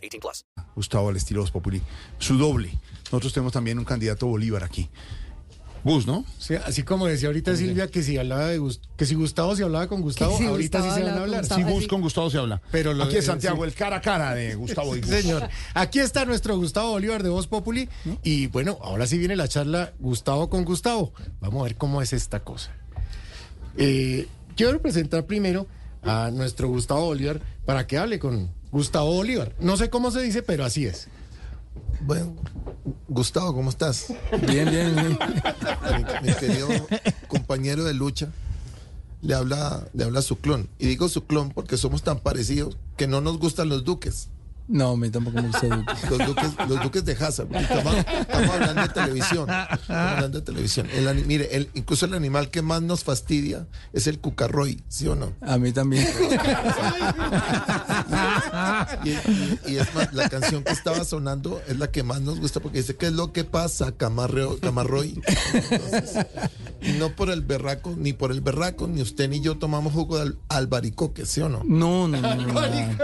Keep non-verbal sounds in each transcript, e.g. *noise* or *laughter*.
18 plus. Gustavo al estilo Voz Populi, su doble. Nosotros tenemos también un candidato Bolívar aquí. Gus, ¿no? Sí, así como decía ahorita Silvia que si hablaba de que si Gustavo se hablaba con Gustavo, si ahorita Gustavo sí se van a hablar. Gustavo. Sí, Gus con Gustavo se habla. Pero lo- aquí es Santiago, sí. el cara a cara de *laughs* Gustavo y Gus. señor. Aquí está nuestro Gustavo Bolívar de Voz Populi. Y bueno, ahora sí viene la charla Gustavo con Gustavo. Vamos a ver cómo es esta cosa. Eh, quiero presentar primero a nuestro Gustavo Bolívar para que hable con Gustavo Bolívar. No sé cómo se dice, pero así es. Bueno, Gustavo, ¿cómo estás? Bien, bien, bien. Mi, mi querido compañero de lucha, le habla, le habla su clon. Y digo su clon porque somos tan parecidos que no nos gustan los duques. No, a mí tampoco me gusta. Los duques, los duques de Hazard. Estamos, estamos hablando de televisión. Estamos hablando de televisión. El mire, el, incluso el animal que más nos fastidia es el cucarroy, ¿sí o no? A mí también. *laughs* *laughs* Y, y- y es más, la canción que estaba sonando es la que más nos gusta porque dice, ¿qué es lo que pasa, Camarreo, Camarroy? Entonces, y no por el berraco, ni por el berraco, ni usted ni yo tomamos jugo de al- albaricoque, ¿sí o no? No, no, no, no, no,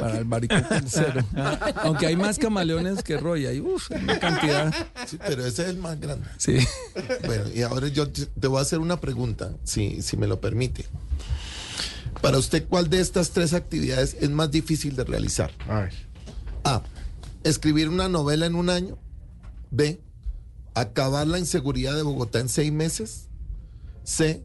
para el baricote cero. *laughs* Aunque hay más camaleones que Roy, hay uf, una cantidad. Sí, pero ese es el más grande. Sí. Bueno, y ahora yo te te voy a hacer una pregunta, si, si me lo permite. Para usted, ¿cuál de estas tres actividades es más difícil de realizar? A ver. A. Escribir una novela en un año. B. Acabar la inseguridad de Bogotá en seis meses. C.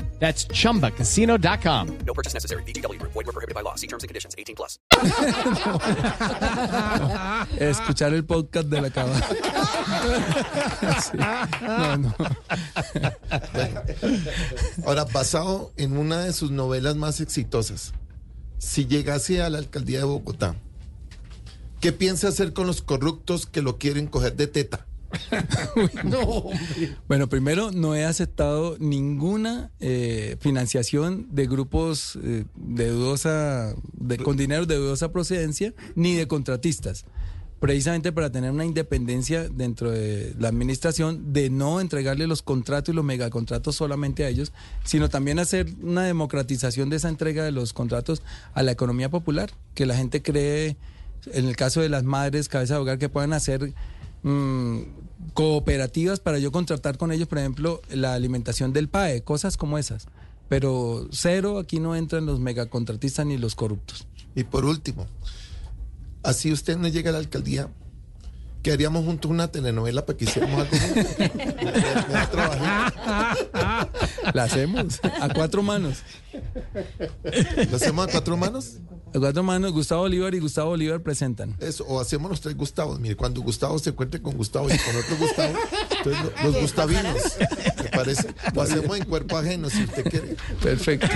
That's chumbacasino.com. No purchase necessary. BGW. Void were prohibited by law. See terms and conditions. 18 plus. *laughs* Escuchar el podcast de la cava. *laughs* Sí. No, no. Ahora, basado en una de sus novelas más exitosas, si llegase a la alcaldía de Bogotá, ¿qué piensa hacer con los corruptos que lo quieren coger de teta? *laughs* Bueno, primero, no he aceptado ninguna eh, financiación de grupos eh, de dudosa, de- con dinero de dudosa procedencia, ni de contratistas. Precisamente para tener una independencia dentro de la administración, de no entregarle los contratos y los megacontratos solamente a ellos, sino también hacer una democratización de esa entrega de los contratos a la economía popular, que la gente cree, en el caso de las madres, cabeza de hogar, que puedan hacer mm, cooperativas para yo contratar con ellos, por ejemplo, la alimentación del PAE, cosas como esas. Pero cero, aquí no entran los megacontratistas ni los corruptos. Y por último, así usted no llega a la alcaldía, que haríamos juntos una telenovela para que hiciéramos algo. *laughs* La hacemos a cuatro manos. ¿Lo hacemos a cuatro manos? A cuatro manos, Gustavo Bolívar y Gustavo Bolívar presentan. Eso, o hacemos los tres Gustavos. Mire, cuando Gustavo se encuentre con Gustavo y con otro Gustavo, entonces lo- los Gustavinos, ¿me parece? Lo hacemos en cuerpo ajeno, si usted quiere. Perfecto.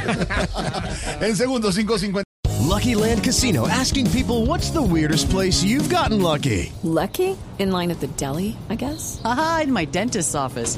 En segundos, 5.50. Lucky Land Casino asking people what's the weirdest place you've gotten lucky? Lucky? In line at the deli, I guess? Haha, in my dentist's office.